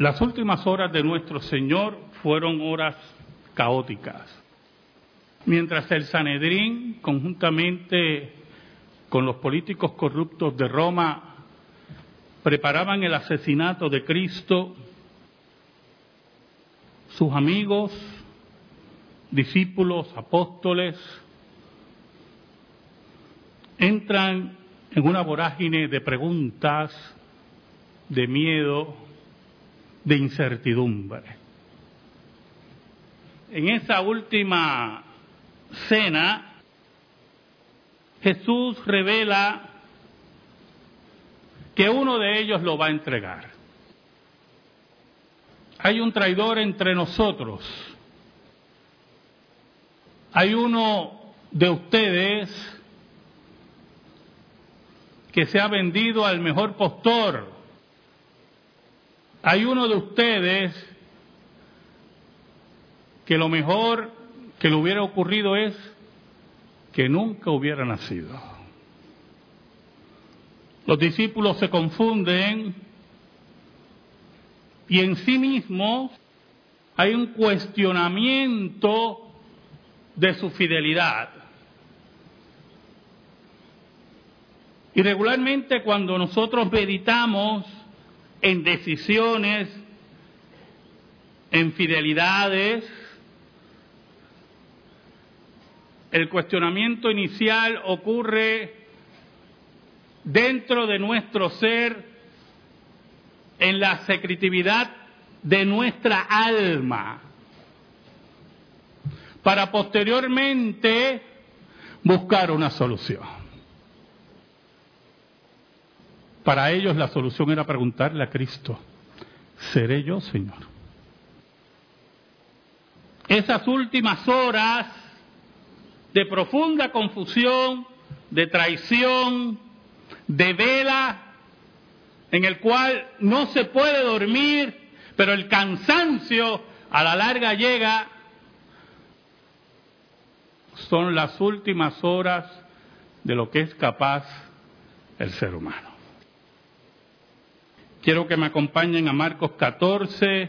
Las últimas horas de nuestro Señor fueron horas caóticas. Mientras el Sanedrín, conjuntamente con los políticos corruptos de Roma, preparaban el asesinato de Cristo, sus amigos, discípulos, apóstoles, entran en una vorágine de preguntas, de miedo, de incertidumbre. En esa última cena, Jesús revela que uno de ellos lo va a entregar. Hay un traidor entre nosotros. Hay uno de ustedes que se ha vendido al mejor postor. Hay uno de ustedes que lo mejor que le hubiera ocurrido es que nunca hubiera nacido. Los discípulos se confunden y en sí mismos hay un cuestionamiento de su fidelidad. Y regularmente cuando nosotros meditamos en decisiones, en fidelidades, el cuestionamiento inicial ocurre dentro de nuestro ser, en la secretividad de nuestra alma, para posteriormente buscar una solución. Para ellos la solución era preguntarle a Cristo, ¿seré yo, Señor? Esas últimas horas de profunda confusión, de traición, de vela, en el cual no se puede dormir, pero el cansancio a la larga llega, son las últimas horas de lo que es capaz el ser humano. Quiero que me acompañen a Marcos 14,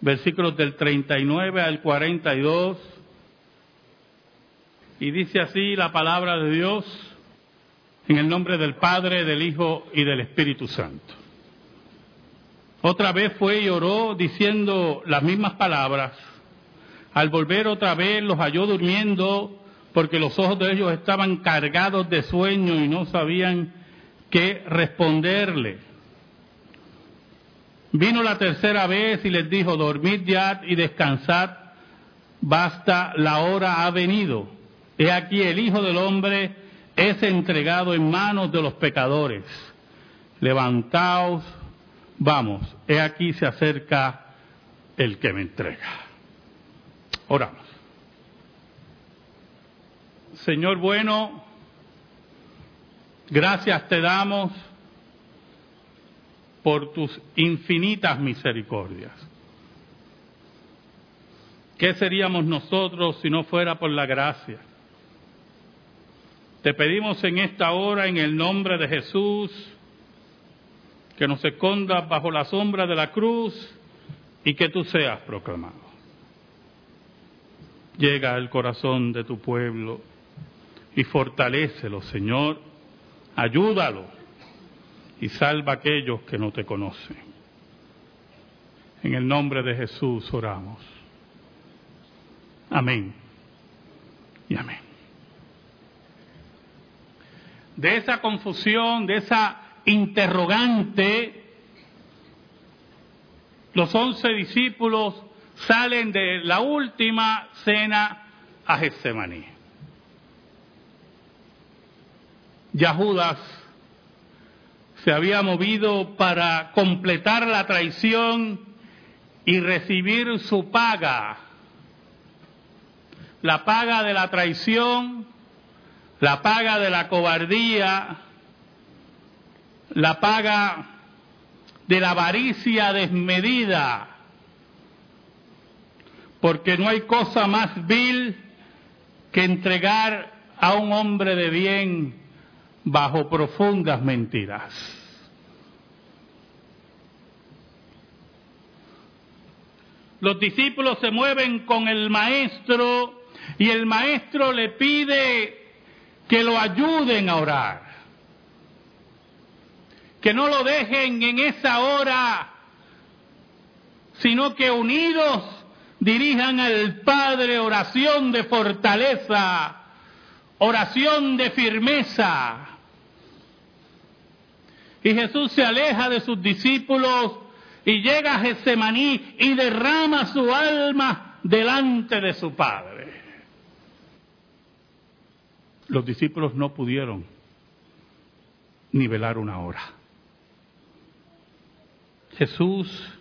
versículos del 39 al 42. Y dice así la palabra de Dios en el nombre del Padre, del Hijo y del Espíritu Santo. Otra vez fue y oró diciendo las mismas palabras. Al volver otra vez los halló durmiendo porque los ojos de ellos estaban cargados de sueño y no sabían qué responderle. Vino la tercera vez y les dijo, dormid ya y descansad, basta, la hora ha venido. He aquí el Hijo del Hombre es entregado en manos de los pecadores. Levantaos, vamos, he aquí se acerca el que me entrega. Oramos. Señor bueno, gracias te damos por tus infinitas misericordias. ¿Qué seríamos nosotros si no fuera por la gracia? Te pedimos en esta hora, en el nombre de Jesús, que nos escondas bajo la sombra de la cruz y que tú seas proclamado. Llega al corazón de tu pueblo y fortalécelo, Señor. Ayúdalo y salva a aquellos que no te conocen. En el nombre de Jesús oramos. Amén y amén. De esa confusión, de esa interrogante, los once discípulos salen de la última cena a Getsemaní. Ya Judas se había movido para completar la traición y recibir su paga. La paga de la traición, la paga de la cobardía, la paga de la avaricia desmedida, porque no hay cosa más vil que entregar a un hombre de bien bajo profundas mentiras. los discípulos se mueven con el maestro y el maestro le pide que lo ayuden a orar. Que no lo dejen en esa hora, sino que unidos dirijan al Padre oración de fortaleza, oración de firmeza. Y Jesús se aleja de sus discípulos y llega a Getsemaní y derrama su alma delante de su Padre. Los discípulos no pudieron nivelar una hora. Jesús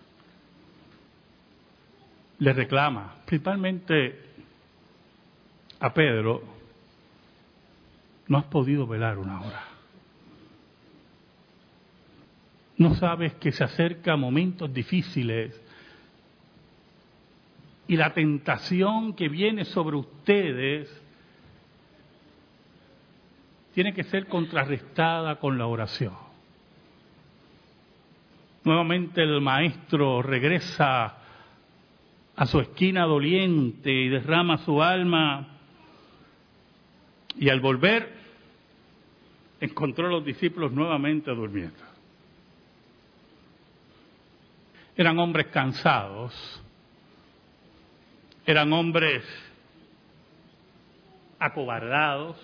le reclama, principalmente a Pedro, no has podido velar una hora. No sabes que se acercan momentos difíciles y la tentación que viene sobre ustedes tiene que ser contrarrestada con la oración. Nuevamente el maestro regresa a su esquina doliente y derrama su alma y al volver encontró a los discípulos nuevamente durmiendo. Eran hombres cansados, eran hombres acobardados,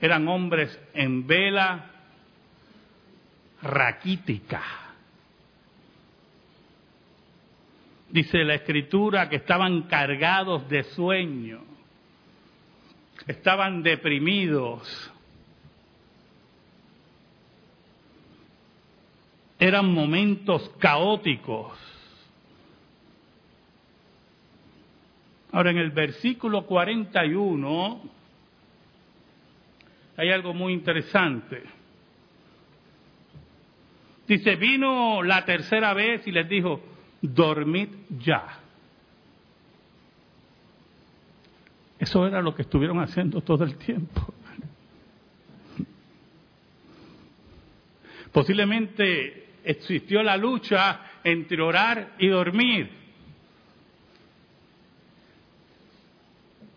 eran hombres en vela raquítica. Dice la escritura que estaban cargados de sueño, estaban deprimidos, eran momentos caóticos. Ahora en el versículo 41 hay algo muy interesante. Dice, vino la tercera vez y les dijo, dormid ya. Eso era lo que estuvieron haciendo todo el tiempo. Posiblemente existió la lucha entre orar y dormir.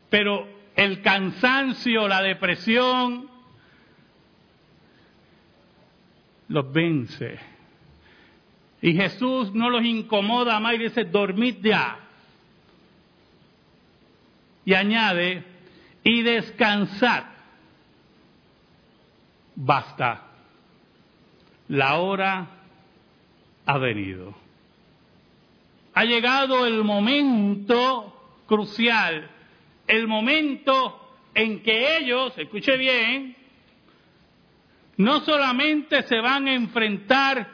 Pero el cansancio, la depresión, los vence. Y Jesús no los incomoda más y dice, dormid ya. Y añade, y descansad. Basta. La hora ha venido. Ha llegado el momento crucial, el momento en que ellos, escuche bien, no solamente se van a enfrentar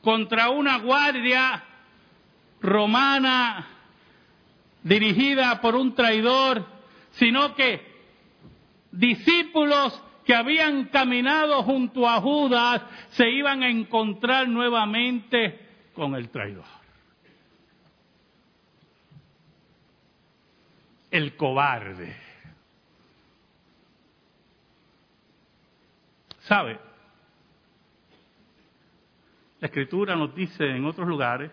contra una guardia romana dirigida por un traidor, sino que discípulos que habían caminado junto a Judas se iban a encontrar nuevamente con el traidor. El cobarde. ¿Sabe? La escritura nos dice en otros lugares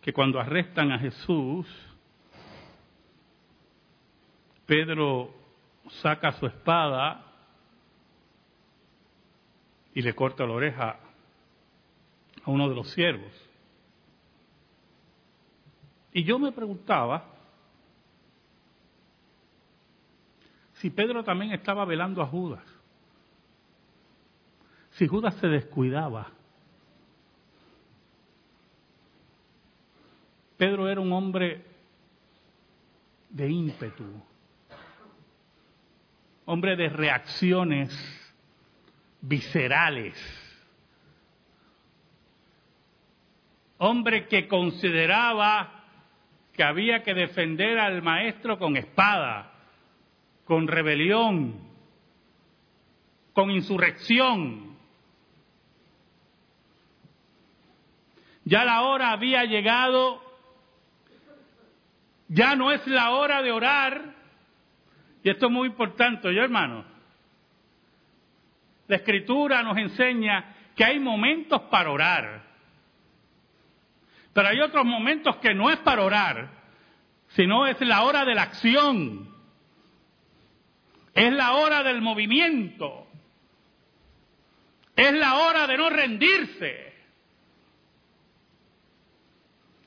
que cuando arrestan a Jesús, Pedro saca su espada y le corta la oreja a uno de los siervos. Y yo me preguntaba si Pedro también estaba velando a Judas, si Judas se descuidaba. Pedro era un hombre de ímpetu, hombre de reacciones viscerales, hombre que consideraba que había que defender al maestro con espada, con rebelión, con insurrección. Ya la hora había llegado, ya no es la hora de orar, y esto es muy importante, yo hermano. La escritura nos enseña que hay momentos para orar. Pero hay otros momentos que no es para orar, sino es la hora de la acción. Es la hora del movimiento. Es la hora de no rendirse.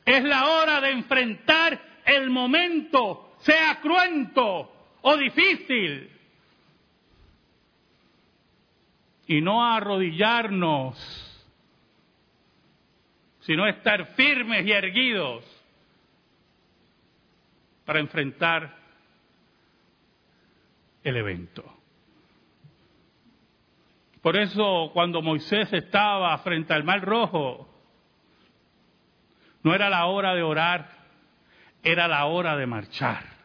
Es la hora de enfrentar el momento, sea cruento o difícil. Y no arrodillarnos, sino estar firmes y erguidos para enfrentar el evento. Por eso cuando Moisés estaba frente al mar rojo, no era la hora de orar, era la hora de marchar.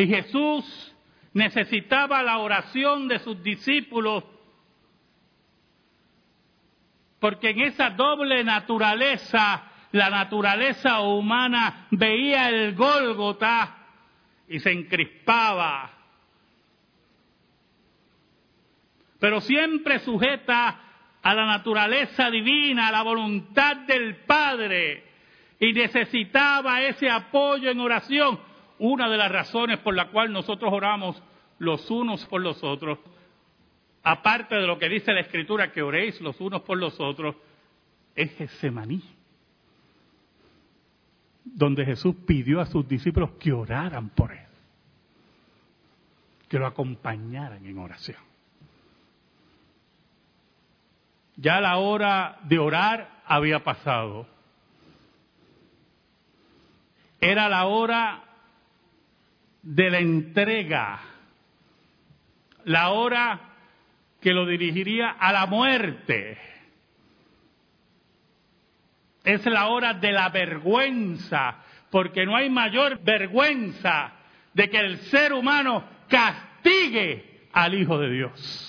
Y Jesús necesitaba la oración de sus discípulos porque en esa doble naturaleza, la naturaleza humana veía el Gólgota y se encrispaba, pero siempre sujeta a la naturaleza divina, a la voluntad del Padre, y necesitaba ese apoyo en oración. Una de las razones por la cual nosotros oramos los unos por los otros, aparte de lo que dice la Escritura, que oréis los unos por los otros, es Getsemaní, donde Jesús pidió a sus discípulos que oraran por él, que lo acompañaran en oración. Ya la hora de orar había pasado. Era la hora de la entrega, la hora que lo dirigiría a la muerte. Es la hora de la vergüenza, porque no hay mayor vergüenza de que el ser humano castigue al Hijo de Dios.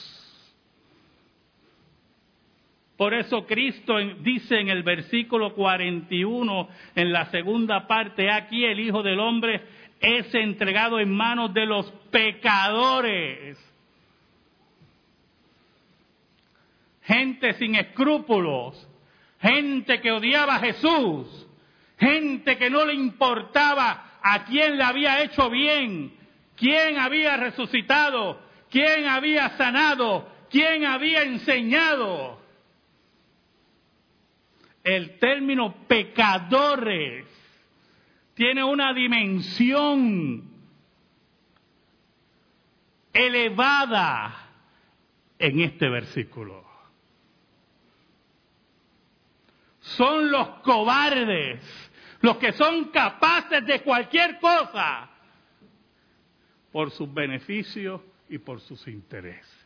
Por eso Cristo dice en el versículo 41, en la segunda parte, aquí el Hijo del Hombre es entregado en manos de los pecadores. Gente sin escrúpulos, gente que odiaba a Jesús, gente que no le importaba a quién le había hecho bien, quién había resucitado, quién había sanado, quién había enseñado el término pecadores tiene una dimensión elevada en este versículo. Son los cobardes, los que son capaces de cualquier cosa por sus beneficios y por sus intereses.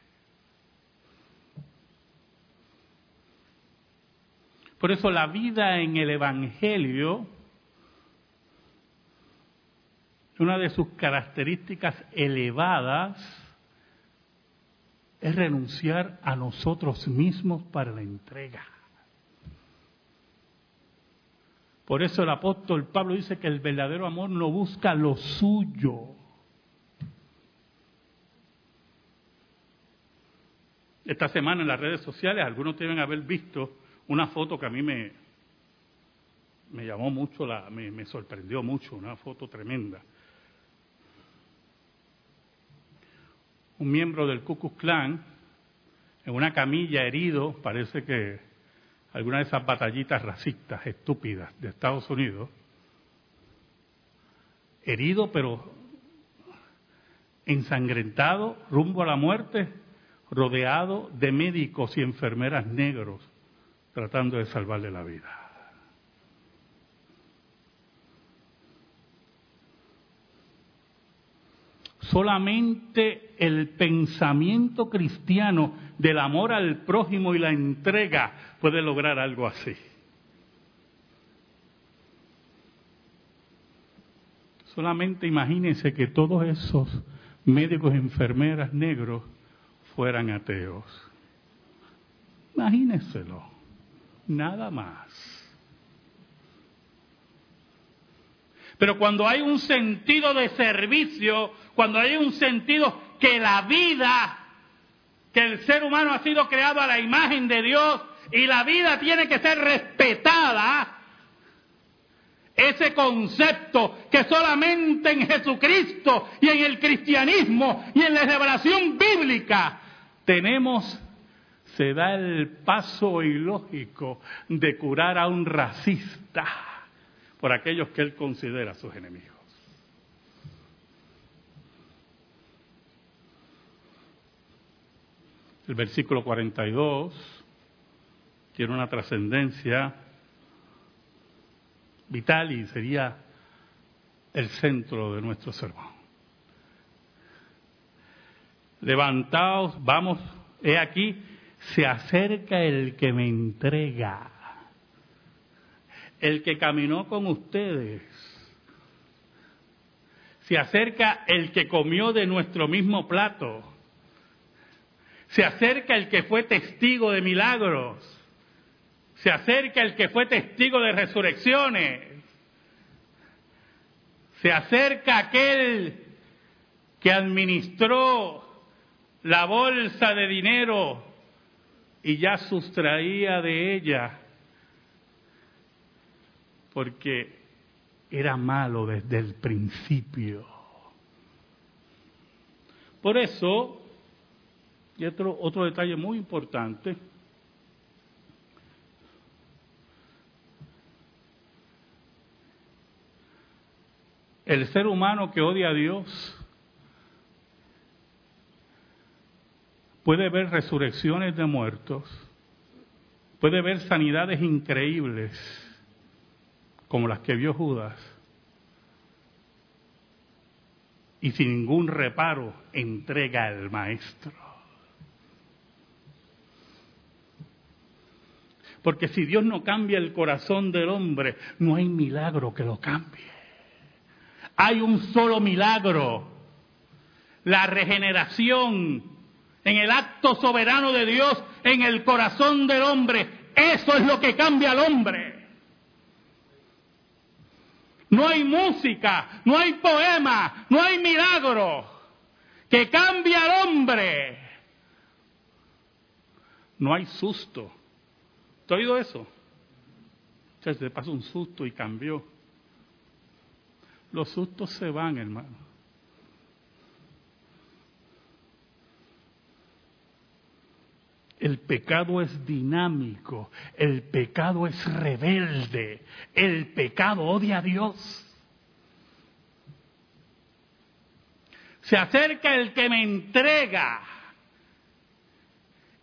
Por eso la vida en el Evangelio, una de sus características elevadas es renunciar a nosotros mismos para la entrega. Por eso el apóstol Pablo dice que el verdadero amor no busca lo suyo. Esta semana en las redes sociales algunos deben haber visto una foto que a mí me, me llamó mucho, la, me, sorprendió mucho, una foto tremenda. Un miembro del Ku Klux Klan en una camilla herido, parece que alguna de esas batallitas racistas estúpidas de Estados Unidos, herido pero ensangrentado, rumbo a la muerte, rodeado de médicos y enfermeras negros tratando de salvarle la vida. Solamente el pensamiento cristiano del amor al prójimo y la entrega puede lograr algo así. Solamente imagínense que todos esos médicos enfermeras negros fueran ateos. Imagínenselo nada más. Pero cuando hay un sentido de servicio, cuando hay un sentido que la vida que el ser humano ha sido creado a la imagen de Dios y la vida tiene que ser respetada, ese concepto que solamente en Jesucristo y en el cristianismo y en la revelación bíblica tenemos, se da el paso ilógico de curar a un racista por aquellos que él considera sus enemigos. El versículo 42 tiene una trascendencia vital y sería el centro de nuestro sermón. Levantaos, vamos, he aquí, se acerca el que me entrega, el que caminó con ustedes. Se acerca el que comió de nuestro mismo plato. Se acerca el que fue testigo de milagros se acerca el que fue testigo de resurrecciones. Se acerca aquel que administró la bolsa de dinero y ya sustraía de ella porque era malo desde el principio. Por eso, y otro, otro detalle muy importante, El ser humano que odia a Dios puede ver resurrecciones de muertos, puede ver sanidades increíbles como las que vio Judas y sin ningún reparo entrega al maestro. Porque si Dios no cambia el corazón del hombre, no hay milagro que lo cambie. Hay un solo milagro, la regeneración en el acto soberano de Dios en el corazón del hombre. Eso es lo que cambia al hombre. No hay música, no hay poema, no hay milagro que cambie al hombre. No hay susto. ¿Te has oído eso? Se pasó un susto y cambió. Los sustos se van, hermano. El pecado es dinámico, el pecado es rebelde, el pecado odia a Dios. Se acerca el que me entrega,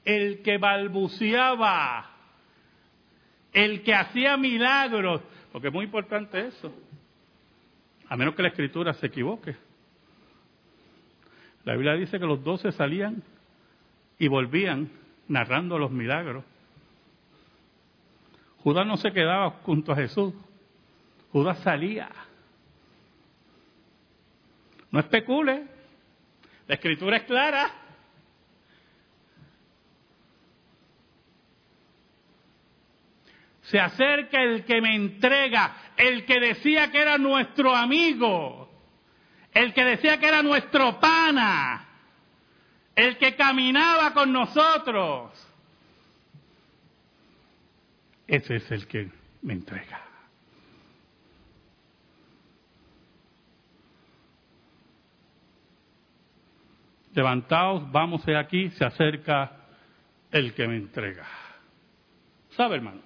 el que balbuceaba, el que hacía milagros, porque es muy importante eso a menos que la escritura se equivoque. La Biblia dice que los doce salían y volvían narrando los milagros. Judas no se quedaba junto a Jesús, Judas salía. No especule, la escritura es clara. Se acerca el que me entrega el que decía que era nuestro amigo, el que decía que era nuestro pana, el que caminaba con nosotros. Ese es el que me entrega. Levantaos, vamos de aquí, se acerca el que me entrega. ¿Sabe, hermano?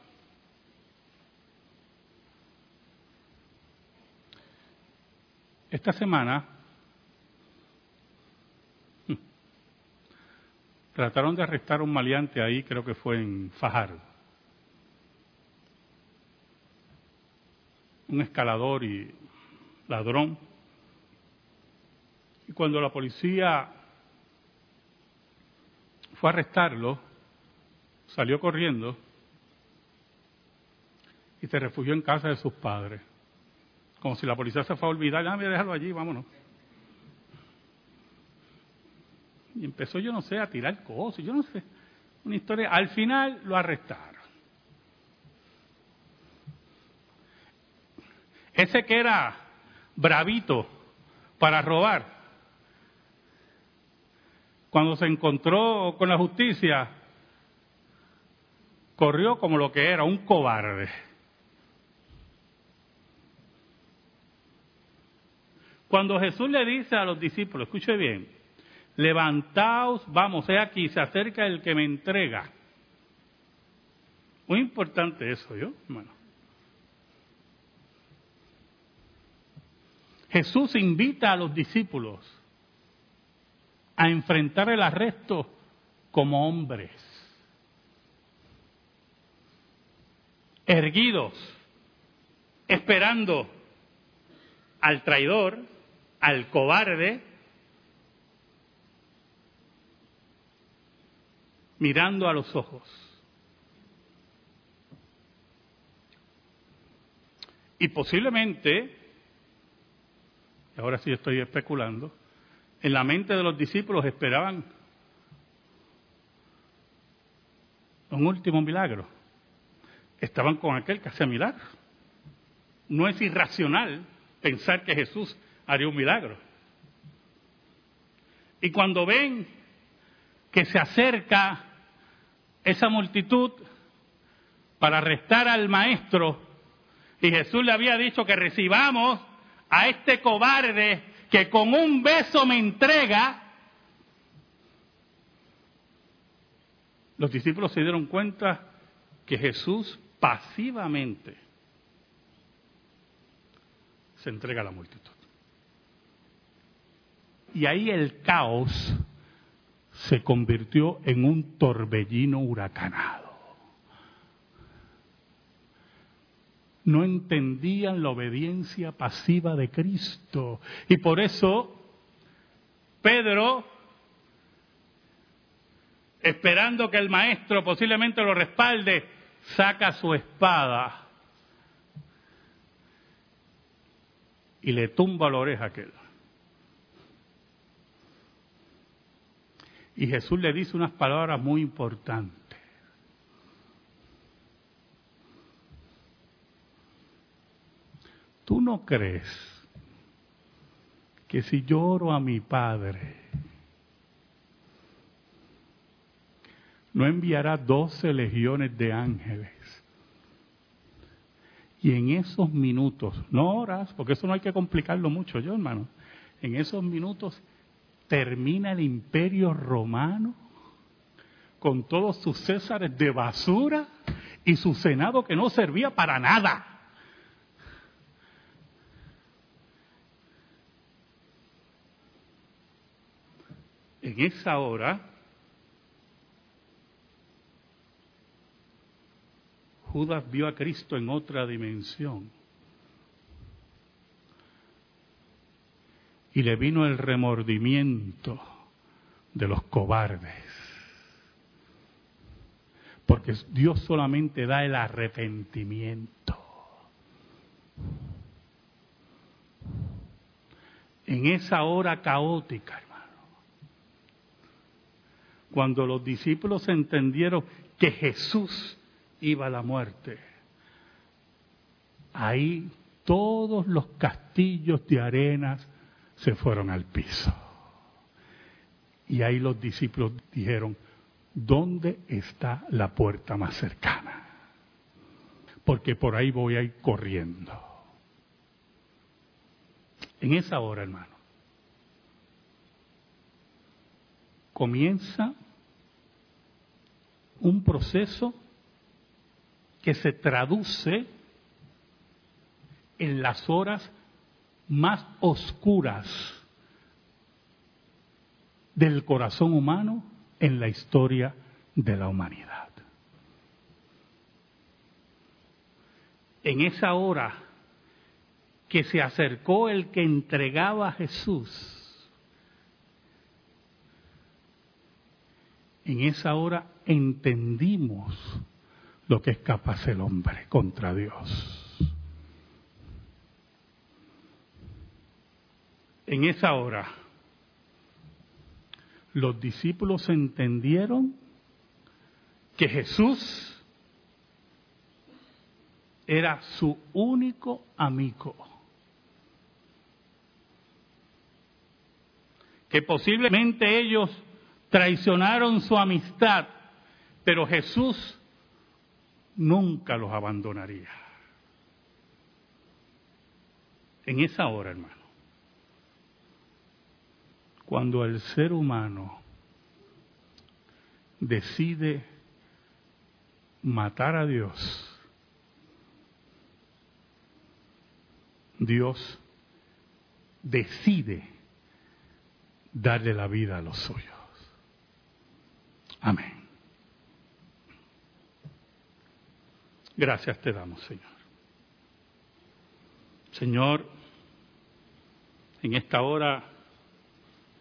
Esta semana trataron de arrestar a un maleante ahí, creo que fue en Fajardo. Un escalador y ladrón. Y cuando la policía fue a arrestarlo, salió corriendo y se refugió en casa de sus padres. Como si la policía se fue a olvidar, déjame dejarlo allí, vámonos. Y empezó, yo no sé, a tirar cosas, yo no sé. Una historia. Al final lo arrestaron. Ese que era bravito para robar, cuando se encontró con la justicia, corrió como lo que era, un cobarde. Cuando Jesús le dice a los discípulos, escuche bien, levantaos, vamos, he aquí, se acerca el que me entrega. Muy importante eso, yo, hermano. Jesús invita a los discípulos a enfrentar el arresto como hombres, erguidos, esperando al traidor, al cobarde, mirando a los ojos. Y posiblemente, ahora sí estoy especulando, en la mente de los discípulos esperaban un último milagro. Estaban con aquel que hacía milagros. No es irracional pensar que Jesús haría un milagro. Y cuando ven que se acerca esa multitud para arrestar al maestro, y Jesús le había dicho que recibamos a este cobarde que con un beso me entrega, los discípulos se dieron cuenta que Jesús pasivamente se entrega a la multitud. Y ahí el caos se convirtió en un torbellino huracanado. No entendían la obediencia pasiva de Cristo. Y por eso Pedro, esperando que el maestro posiblemente lo respalde, saca su espada y le tumba la oreja a aquel. Y Jesús le dice unas palabras muy importantes. ¿Tú no crees que si lloro a mi Padre, no enviará doce legiones de ángeles? Y en esos minutos, no horas, porque eso no hay que complicarlo mucho yo, hermano, en esos minutos termina el imperio romano con todos sus césares de basura y su senado que no servía para nada. En esa hora, Judas vio a Cristo en otra dimensión. Y le vino el remordimiento de los cobardes. Porque Dios solamente da el arrepentimiento. En esa hora caótica, hermano, cuando los discípulos entendieron que Jesús iba a la muerte, ahí todos los castillos de arenas se fueron al piso. Y ahí los discípulos dijeron, ¿dónde está la puerta más cercana? Porque por ahí voy a ir corriendo. En esa hora, hermano, comienza un proceso que se traduce en las horas más oscuras del corazón humano en la historia de la humanidad. En esa hora que se acercó el que entregaba a Jesús, en esa hora entendimos lo que es capaz el hombre contra Dios. En esa hora, los discípulos entendieron que Jesús era su único amigo. Que posiblemente ellos traicionaron su amistad, pero Jesús nunca los abandonaría. En esa hora, hermano, cuando el ser humano decide matar a Dios, Dios decide darle la vida a los suyos. Amén. Gracias te damos, Señor. Señor, en esta hora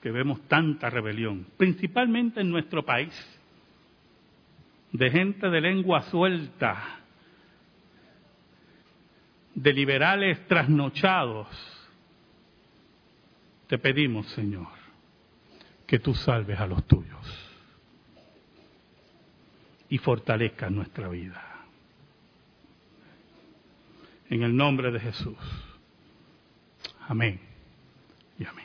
que vemos tanta rebelión, principalmente en nuestro país, de gente de lengua suelta, de liberales trasnochados, te pedimos, Señor, que tú salves a los tuyos y fortalezcas nuestra vida. En el nombre de Jesús. Amén y amén.